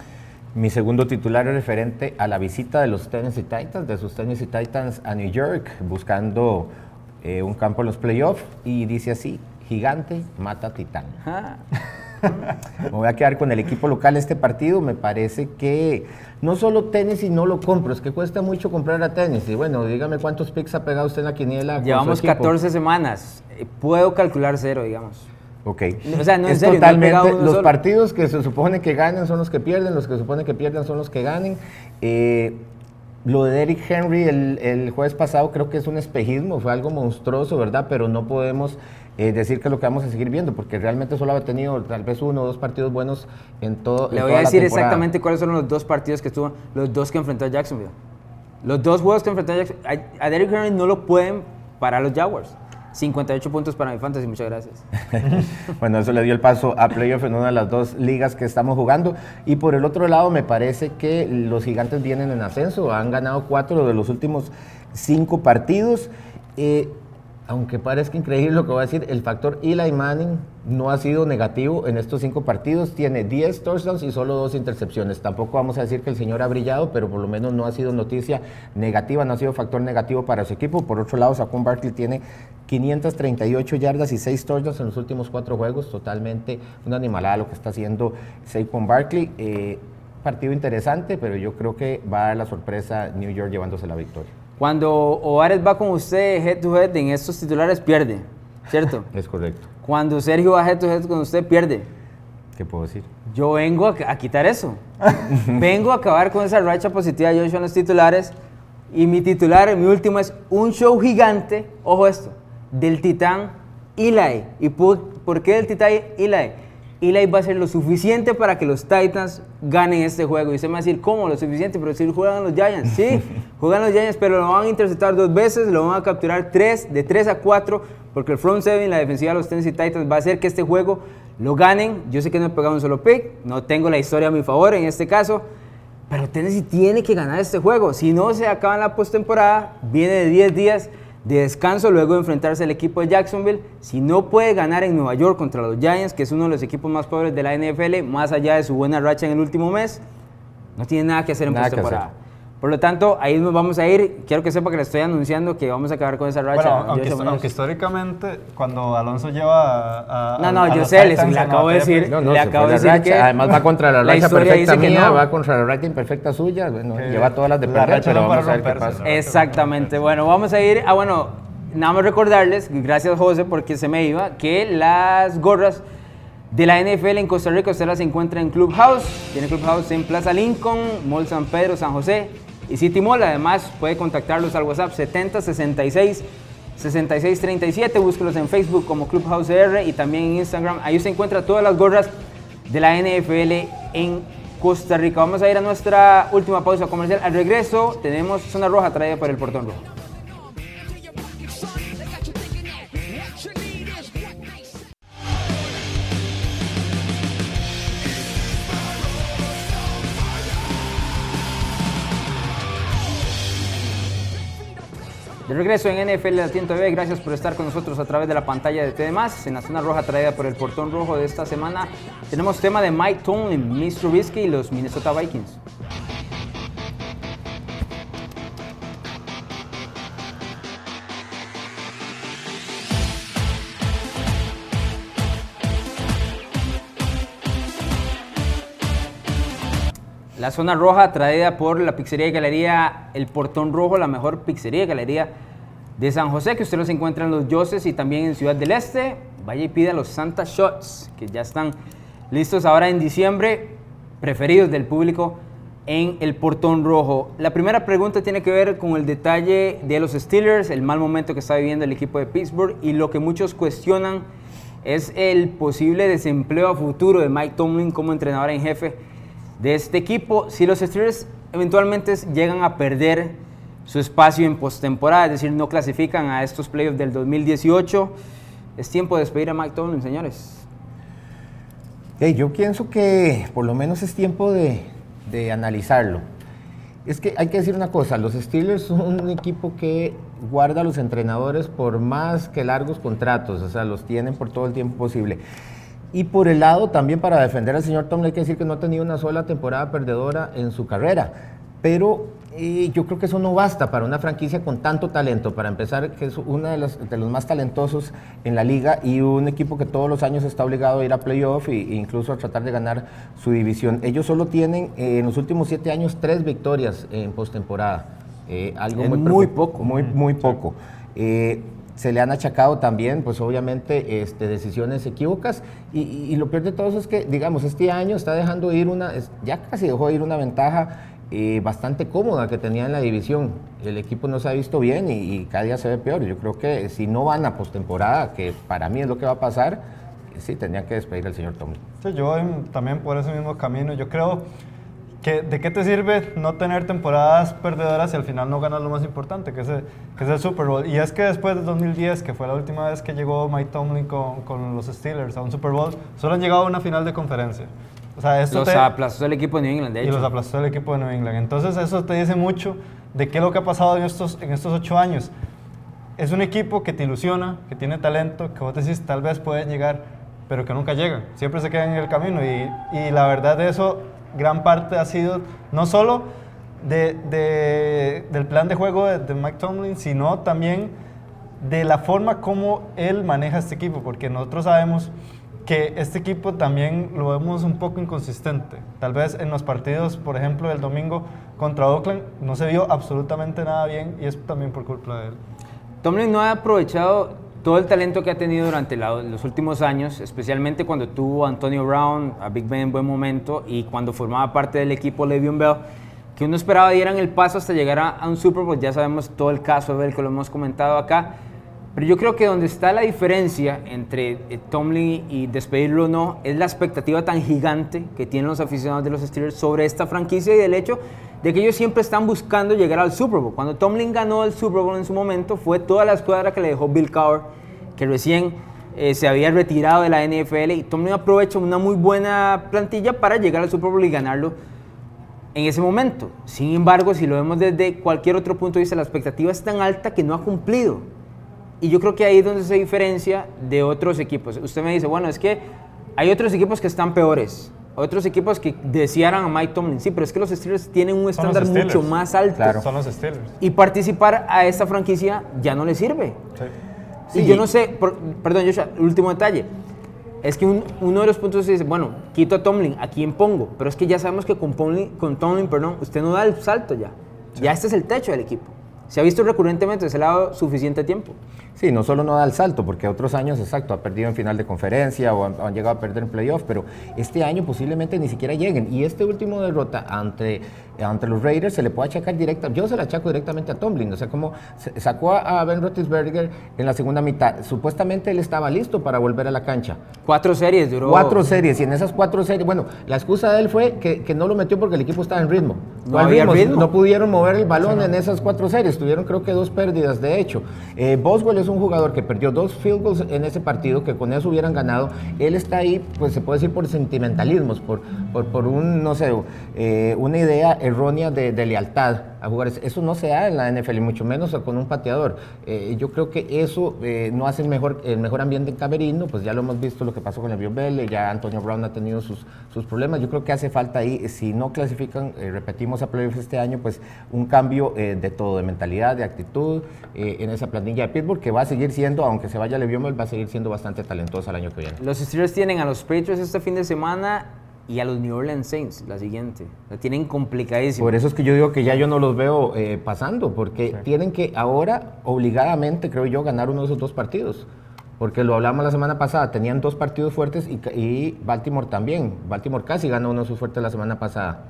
Mi segundo titular es referente a la visita de los Tennessee Titans, de sus Tennessee Titans a New York, buscando eh, un campo en los playoffs. Y dice así, gigante mata titán. Ah, Me voy a quedar con el equipo local este partido. Me parece que no solo Tennessee no lo compro, es que cuesta mucho comprar a Tennessee. Bueno, dígame cuántos picks ha pegado usted en la quiniela. Llevamos equipo. 14 semanas. Eh, Puedo calcular cero, digamos. Ok. O sea, no, en es serio, no he totalmente, los solo. partidos que se supone que ganan son los que pierden, los que se supone que pierden son los que ganen. Eh, lo de Derrick Henry el, el jueves pasado creo que es un espejismo, fue algo monstruoso, ¿verdad? Pero no podemos eh, decir que es lo que vamos a seguir viendo, porque realmente solo ha tenido tal vez uno o dos partidos buenos en todo. Le en voy toda a decir exactamente cuáles son los dos partidos que estuvo, los dos que enfrentó a Jacksonville. Los dos juegos que enfrentó a Jacksonville. A, a Derrick Henry no lo pueden parar los Jaguars. 58 puntos para mi fantasy, muchas gracias. Bueno, eso le dio el paso a playoff en una de las dos ligas que estamos jugando. Y por el otro lado, me parece que los gigantes vienen en ascenso. Han ganado cuatro de los últimos cinco partidos. Eh, aunque parezca increíble lo que voy a decir, el factor Eli Manning no ha sido negativo en estos cinco partidos. Tiene 10 touchdowns y solo dos intercepciones. Tampoco vamos a decir que el señor ha brillado, pero por lo menos no ha sido noticia negativa, no ha sido factor negativo para su equipo. Por otro lado, Saquon Barkley tiene 538 yardas y 6 touchdowns en los últimos cuatro juegos. Totalmente una animalada lo que está haciendo Saquon Barkley. Eh, partido interesante, pero yo creo que va a dar la sorpresa New York llevándose la victoria. Cuando Ovares va con usted head to head en estos titulares, pierde, ¿cierto? Es correcto. Cuando Sergio va head to head con usted, pierde. ¿Qué puedo decir? Yo vengo a, a quitar eso. vengo a acabar con esa racha positiva de Joshua en los titulares. Y mi titular, mi último, es un show gigante, ojo esto, del titán Eli. ¿Y por, por qué del titán Eli? Eli va a ser lo suficiente para que los Titans ganen este juego. Y usted me va a decir, ¿cómo lo suficiente? Pero si juegan los Giants. Sí, juegan los Giants, pero lo van a interceptar dos veces, lo van a capturar tres, de tres a cuatro, porque el front seven, la defensiva de los Tennessee Titans, va a hacer que este juego lo ganen. Yo sé que no he pegado un solo pick, no tengo la historia a mi favor en este caso, pero Tennessee tiene que ganar este juego. Si no se acaba en la postemporada, viene de 10 días de descanso luego de enfrentarse al equipo de Jacksonville. Si no puede ganar en Nueva York contra los Giants, que es uno de los equipos más pobres de la NFL, más allá de su buena racha en el último mes, no tiene nada que hacer en Nada postemporada. Por lo tanto, ahí nos vamos a ir. Quiero que sepa que le estoy anunciando que vamos a acabar con esa racha. Bueno, aunque, históricamente, cuando Alonso lleva a. a- No, no, a yo sé, le- acabo de decir- No, no, Le se acabo fue de la decir que racha. Además va contra la racha perfecta mía, no. va contra la racha imperfecta suya. Bueno, Que lleva todas las de la perder, racha pero no vamos a ver qué pasa. Exactamente. Bueno, vamos a ir. Ah, bueno, nada más recordarles, gracias José porque se me iba, que las gorras de la NFL en Costa Rica usted las encuentra en Clubhouse. Tiene Clubhouse en Plaza Lincoln, Mall San Pedro, San José y City Mall. Además, puede contactarlos al WhatsApp 7066 6637. Búsquelos en Facebook como Clubhouse R y también en Instagram. Ahí se encuentra todas las gorras de la NFL en Costa Rica. Vamos a ir a nuestra última pausa comercial. Al regreso tenemos zona roja traída por el portón rojo. Regreso en NFL Latino TV, gracias por estar con nosotros a través de la pantalla de TDMás. En la zona roja traída por el portón rojo de esta semana tenemos tema de Mike Tomlin, Mr. Trubisky y los Minnesota Vikings. La zona roja traída por la pizzería y galería El Portón Rojo, la mejor pizzería y galería de San José, que usted los encuentra en Los Yoses y también en Ciudad del Este. Vaya y pida los Santa Shots, que ya están listos ahora en diciembre, preferidos del público en el Portón Rojo. La primera pregunta tiene que ver con el detalle de los Steelers, el mal momento que está viviendo el equipo de Pittsburgh y lo que muchos cuestionan es el posible desempleo a futuro de Mike Tomlin como entrenador en jefe de este equipo. Si los Steelers eventualmente llegan a perder su espacio en postemporada, es decir, no clasifican a estos playoffs del 2018, es tiempo de despedir a Mike Tomlin, señores. yo pienso que por lo menos es tiempo de, de analizarlo. Es que hay que decir una cosa, los Steelers son un equipo que guarda a los entrenadores por más que largos contratos, o sea, los tienen por todo el tiempo posible. Y por el lado también para defender al señor Tomlin hay que decir que no ha tenido una sola temporada perdedora en su carrera. Pero eh, yo creo que eso no basta para una franquicia con tanto talento. Para empezar, que es uno de los, de los, más talentosos en la liga y un equipo que todos los años está obligado a ir a playoff e incluso a tratar de ganar su división. Ellos solo tienen eh, en los últimos siete años tres victorias en postemporada. Eh, algo muy, muy, poco. Muy, muy poco. Se le han achacado también, pues obviamente, este, decisiones equívocas. Y, lo peor de todo es que, digamos, este año está dejando ir una, ya casi dejó ir una ventaja eh, bastante cómoda que tenía en la división. El equipo no se ha visto bien y, cada día se ve peor. Yo creo que si no van a postemporada, que para mí es lo que va a pasar, sí, tendrían que despedir al señor Tomlin. Sí, yo también por ese mismo camino. Yo creo ¿De qué te sirve no tener temporadas perdedoras si al final no ganas lo más importante, que es, el, que es el Super Bowl? Y es que después de 2010, que fue la última vez que llegó Mike Tomlin con, con los Steelers a un Super Bowl, solo han llegado a una final de conferencia. O sea, esto los aplazó el equipo de New England, de hecho. Y los aplazó el equipo de New England. Entonces eso te dice mucho de qué es lo que ha pasado en estos, en estos ocho años. Es un equipo que te ilusiona, que tiene talento, que vos decís tal vez pueden llegar, pero que nunca llegan. Siempre se quedan en el camino y, y la verdad de eso gran parte ha sido no solo de, del plan de juego de, Mike Tomlin, sino también de la forma como él maneja este equipo, porque nosotros sabemos que este equipo también lo vemos un poco inconsistente. Tal vez en los partidos, por ejemplo, el domingo contra Oakland, no se vio absolutamente nada bien y es también por culpa de él. Tomlin no ha aprovechado todo el talento que ha tenido durante los últimos años, especialmente cuando tuvo a Antonio Brown, a Big Ben en buen momento y cuando formaba parte del equipo Le'Veon Bell, que uno esperaba dieran el paso hasta llegar a, un Super Bowl. Ya sabemos todo el caso de él que lo hemos comentado acá. Pero yo creo que donde está la diferencia entre eh, Tomlin y despedirlo o no es la expectativa tan gigante que tienen los aficionados de los Steelers sobre esta franquicia y el hecho de que ellos siempre están buscando llegar al Super Bowl. Cuando Tomlin ganó el Super Bowl en su momento, fue toda la escuadra que le dejó Bill Cowher, que recién eh, se había retirado de la NFL, y Tomlin aprovechó una muy buena plantilla para llegar al Super Bowl y ganarlo en ese momento. Sin embargo, si lo vemos desde cualquier otro punto de vista, la expectativa es tan alta que no ha cumplido. Y yo creo que ahí es donde se diferencia de otros equipos. Usted me dice, bueno, es que hay otros equipos que están peores otros equipos que desearan a Mike Tomlin. Sí, pero es que los Steelers tienen un estándar mucho más alto. Claro. Son los Steelers. Y participar a esta franquicia ya no le sirve. Sí. Y yo no sé, perdón, Joshua, último detalle. Es que uno de los puntos es, bueno, quito a Tomlin, ¿a quién pongo? Pero es que ya sabemos que con, Tomlin, con Tomlin perdón, usted no da el salto ya. Ya este es el techo del equipo. Se ha visto recurrentemente, se le ha dado suficiente tiempo. Sí, no solo no da el salto, porque otros años, exacto, ha perdido en final de conferencia o han, llegado a perder en playoff, pero este año posiblemente ni siquiera lleguen. Y este último derrota ante ante los Raiders se le puede achacar directa, yo se la achaco directamente a Tomlin, o sea, como sacó a Ben Roethlisberger en la segunda mitad, supuestamente él estaba listo para volver a la cancha. Cuatro series duró. Cuatro series, y en esas cuatro series, bueno, la excusa de él fue que, no lo metió porque el equipo estaba en ritmo. No, había ritmo? no pudieron mover el balón en esas cuatro series, tuvieron creo que dos pérdidas de hecho. Eh, Boswell es un jugador que perdió dos field goals en ese partido, que con eso hubieran ganado. Él está ahí, pues se puede decir por sentimentalismos, por, por, por un, no sé, eh, una idea errónea de, lealtad a jugadores. Eso no se da en la NFL, mucho menos con un pateador. Eh, yo creo que eso eh, no hace el mejor, el mejor ambiente en Camerino, pues ya lo hemos visto lo que pasó con el Bell, ya Antonio Brown ha tenido sus, sus problemas. Yo creo que hace falta ahí, si no clasifican, repetimos a playoffs este año, pues un cambio de todo, de mentalidad, de actitud en esa plantilla de Pittsburgh, que va a seguir siendo, aunque se vaya Le'Veon Bell, va a seguir siendo bastante talentosa el año que viene. Los Steelers tienen a los Patriots este fin de semana y a los New Orleans Saints, la siguiente. La tienen complicadísimo. Por eso es que yo digo que ya yo no los veo eh, pasando, porque tienen que ahora, obligadamente, creo yo, ganar uno de esos dos partidos. Porque lo hablamos la semana pasada, tenían dos partidos fuertes y, Baltimore también. Baltimore casi ganó uno de sus fuertes la semana pasada.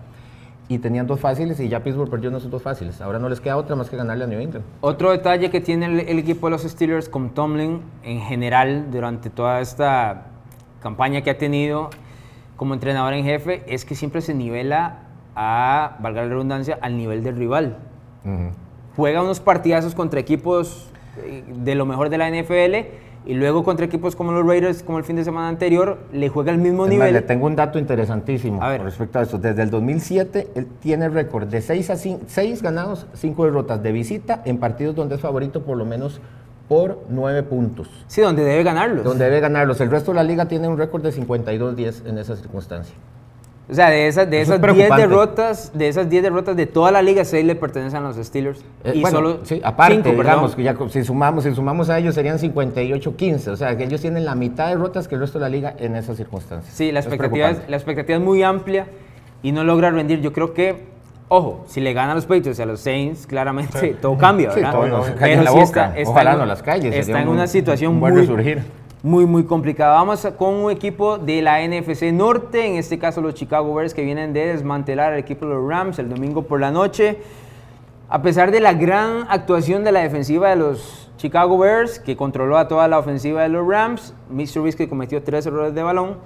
Y tenían dos fáciles y ya Pittsburgh perdió uno de sus dos fáciles. Ahora no les queda otra más que ganarle a New England. Otro detalle que tiene el, el equipo de los Steelers con Tomlin en general durante toda esta campaña que ha tenido como entrenador en jefe es que siempre se nivela a, valga la redundancia, al nivel del rival. Juega unos partidazos contra equipos eh, de lo mejor de la NFL y luego contra equipos como los Raiders, como el fin de semana anterior, le juega al mismo nivel. le tengo un dato interesantísimo respecto a eso. Desde el 2007, él tiene récord de 6 a 6 ganados, 5 derrotas de visita en partidos donde es favorito por lo menos por 9 puntos. Sí, donde debe ganarlos. Donde debe ganarlos. El resto de la liga tiene un récord de 52-10 en esa circunstancia. O sea, de esas, de esas 10 derrotas, de esas 10 derrotas de toda la liga, 6 le pertenecen a los Steelers. Eh, y solo sí, aparte, digamos, que ya si sumamos, si sumamos a ellos serían 58-15. O sea, que ellos tienen la mitad de derrotas que el resto de la liga en esas circunstancias. Sí, la expectativa, es, la expectativa es muy amplia y no logra rendir. Yo creo que Ojo, si le ganan los Patriots a los Saints, claramente todo cambia, ¿verdad? Sí, todo no, Pero la boca. Está, Ojalá no las calles. Está en una situación muy, muy, muy complicada. Vamos con un equipo de la NFC Norte, en este caso los Chicago Bears, que vienen de desmantelar al equipo de los Rams el domingo por la noche. A pesar de la gran actuación de la defensiva de los Chicago Bears, que controló a toda la ofensiva de los Rams, Mr. Whiskey cometió tres errores de balón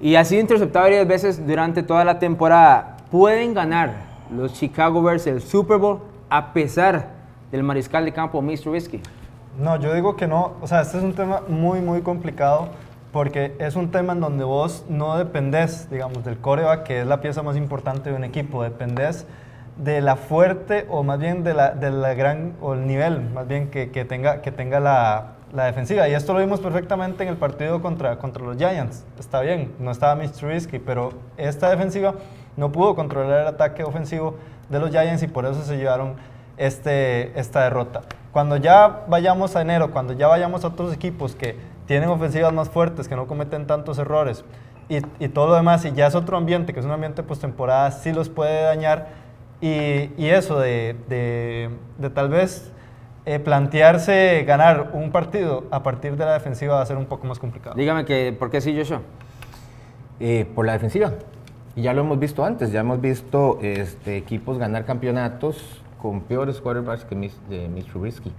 y ha sido interceptado varias veces durante toda la temporada. Pueden ganar los Chicago Bears el Super Bowl a pesar del mariscal de campo Mr. Whiskey? No, yo digo que no. O sea, este es un tema muy, muy complicado porque es un tema en donde vos no dependés, digamos, del coreback, que es la pieza más importante de un equipo. Dependés de la fuerte o más bien de la, de gran, o el nivel, más bien que, que tenga, que tenga la, la, defensiva. Y esto lo vimos perfectamente en el partido contra, contra los Giants. Está bien, no estaba Mr. Whiskey, pero esta defensiva no pudo controlar el ataque ofensivo de los Giants y por eso se llevaron este, esta derrota. Cuando ya vayamos a enero, cuando ya vayamos a otros equipos que tienen ofensivas más fuertes, que no cometen tantos errores y, todo lo demás, y ya es otro ambiente, que es un ambiente postemporada, sí los puede dañar. Y, eso de, de, tal vez eh, plantearse ganar un partido a partir de la defensiva va a ser un poco más complicado. Dígame que, ¿por qué sí, Joshua? Eh, por la defensiva. Y ya lo hemos visto antes, ya hemos visto este, equipos ganar campeonatos con peores quarterbacks que de Mitch Trubisky.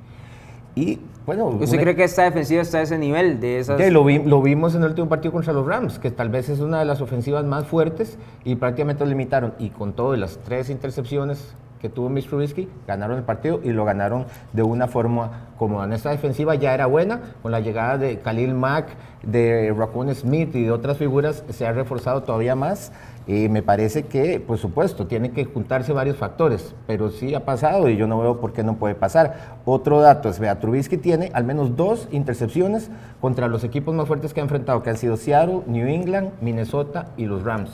Y bueno. ¿Usted cree que esta defensiva está a ese nivel? De esas... lo, lo, vimos en el último partido contra los Rams, que tal vez es una de las ofensivas más fuertes y prácticamente lo limitaron. Y con todo, las tres intercepciones que tuvo Mitch Trubisky, ganaron el partido y lo ganaron de una forma cómoda. Esta defensiva ya era buena, con la llegada de Khalil Mack, de Raccoon Smith y de otras figuras, se ha reforzado todavía más. Y me parece que, por supuesto, tiene que juntarse varios factores, pero sí ha pasado y yo no veo por qué no puede pasar. Otro dato es, vea, Trubisky tiene al menos dos intercepciones contra los equipos más fuertes que ha enfrentado, que han sido Seattle, New England, Minnesota y los Rams.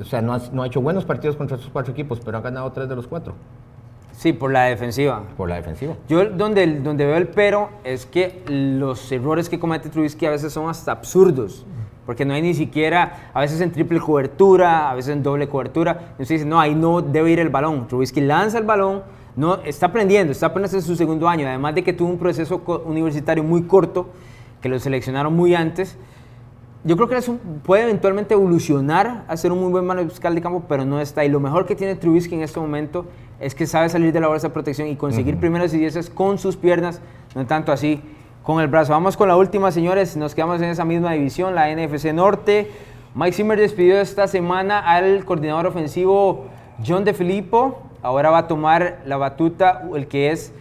O sea, no ha, no ha hecho buenos partidos contra esos cuatro equipos, pero ha ganado tres de los cuatro. Sí, por la defensiva. Por la defensiva. Yo donde, donde veo el pero es que los errores que comete Trubisky a veces son hasta absurdos. Porque no hay ni siquiera, a veces en triple cobertura, a veces en doble cobertura. Y usted dice, no, ahí no debe ir el balón. Trubisky lanza el balón, no, está aprendiendo, está apenas en su segundo año. Además de que tuvo un proceso universitario muy corto, que lo seleccionaron muy antes yo creo que es puede eventualmente evolucionar a ser un muy buen mariscal de campo, pero no está. Y lo mejor que tiene Trubisky en este momento es que sabe salir de la bolsa de protección y conseguir primeros y dieces con sus piernas, no tanto así con el brazo. Vamos con la última, señores. Nos quedamos en esa misma división, la NFC Norte. Mike Zimmer despidió esta semana al coordinador ofensivo John DeFilippo. Ahora va a tomar la batuta el que es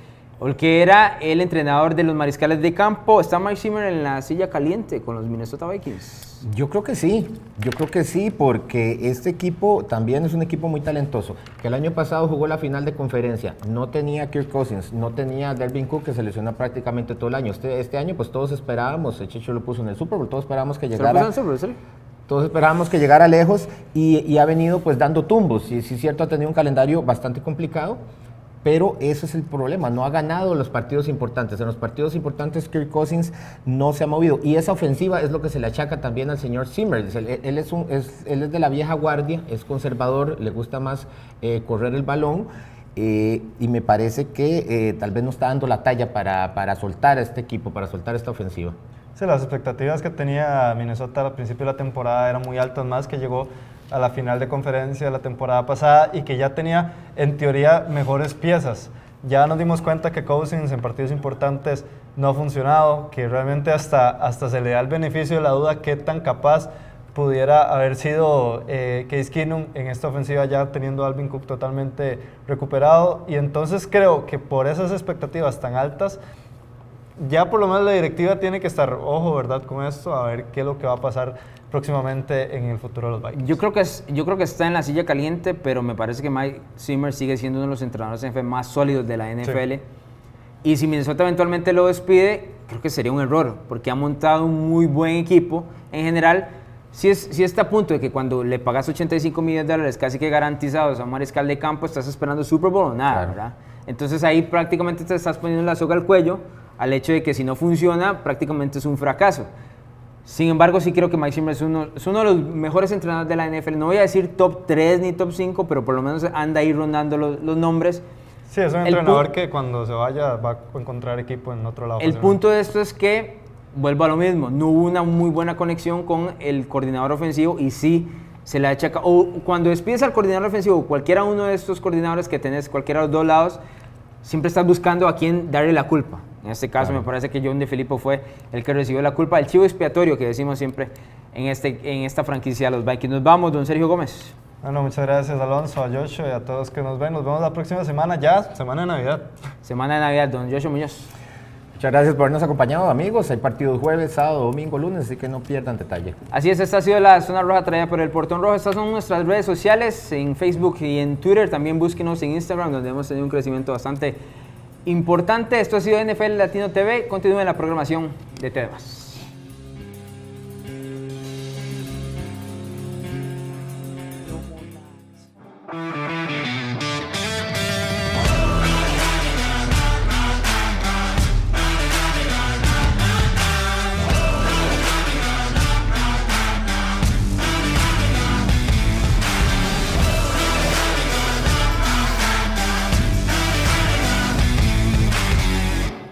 el que era el entrenador de los mariscales de campo. ¿Está Mike Zimmer en la silla caliente con los Minnesota Vikings? Yo creo que sí, yo creo que sí, porque este equipo también es un equipo muy talentoso, que el año pasado jugó la final de conferencia, no tenía Kirk Cousins, no tenía Delvin Cook, que se lesionó prácticamente todo el año. Este, este año pues todos esperábamos, el Chicho lo puso en el Super Bowl, todos esperábamos que llegara... Todos esperábamos que llegara lejos y, ha venido pues dando tumbos. Y sí es cierto, ha tenido un calendario bastante complicado, pero ese es el problema, no ha ganado los partidos importantes. En los partidos importantes Kirk Cousins no se ha movido y esa ofensiva es lo que se le achaca también al señor Zimmer. Él, es, un, él es de la vieja guardia, es conservador, le gusta más eh, correr el balón. Eh, y me parece que eh, tal vez no está dando la talla para, para soltar a este equipo, para soltar esta ofensiva. Sí, las expectativas que tenía Minnesota al principio de la temporada eran muy altas, más que llegó a la final de conferencia de la temporada pasada y que ya tenía en teoría mejores piezas. Ya nos dimos cuenta que Cousins en partidos importantes no ha funcionado, que realmente hasta, hasta se le da el beneficio de la duda qué tan capaz pudiera haber sido eh, Case Keenum en esta ofensiva ya teniendo a Alvin Cook totalmente recuperado. Y entonces creo que por esas expectativas tan altas, ya por lo menos la directiva tiene que estar, ojo, ¿verdad? Con esto, a ver qué es lo que va a pasar próximamente en el futuro de los Vikings. Yo creo que, es, yo creo que está en la silla caliente, pero me parece que Mike Zimmer sigue siendo uno de los entrenadores NFL más sólidos de la NFL. Y si Minnesota eventualmente lo despide, creo que sería un error, porque ha montado un muy buen equipo. En general, si, es, si está a punto de que cuando le pagas 85 millones de dólares casi que garantizados a un mariscal de campo, estás esperando Super Bowl o nada, ¿verdad? Entonces ahí prácticamente te estás poniendo la soga al cuello al hecho de que si no funciona, prácticamente es un fracaso. Sin embargo, sí creo que Mike Zimmer es uno, es uno de los mejores entrenadores de la NFL. No voy a decir top 3 ni top 5, pero por lo menos anda ahí rondando los, nombres. Sí, es un entrenador que cuando se vaya va a encontrar equipo en otro lado. El punto de esto es que, vuelvo a lo mismo, no hubo una muy buena conexión con el coordinador ofensivo y sí se le achaca. O cuando despides al coordinador ofensivo, cualquiera uno de estos coordinadores que tenés, cualquiera de los dos lados, siempre estás buscando a quién darle la culpa. En este caso me parece que John de Filippo fue el que recibió la culpa del chivo expiatorio que decimos siempre en, este, en esta franquicia de los Vikings. Nos vamos, don Sergio Gómez. Bueno, muchas gracias Alonso, a Joshua y a todos que nos ven. Nos vemos la próxima semana ya, semana de Navidad. Semana de Navidad, don Joshua Muñoz. Muchas gracias por habernos acompañado, amigos. Hay partidos jueves, sábado, domingo, lunes, así que no pierdan detalle. Así es, esta ha sido la zona roja traída por el Portón Rojo. Estas son nuestras redes sociales en Facebook y en Twitter. También búsquenos en Instagram, donde hemos tenido un crecimiento bastante importante. Esto ha sido NFL Latino TV. Continúen la programación de temas.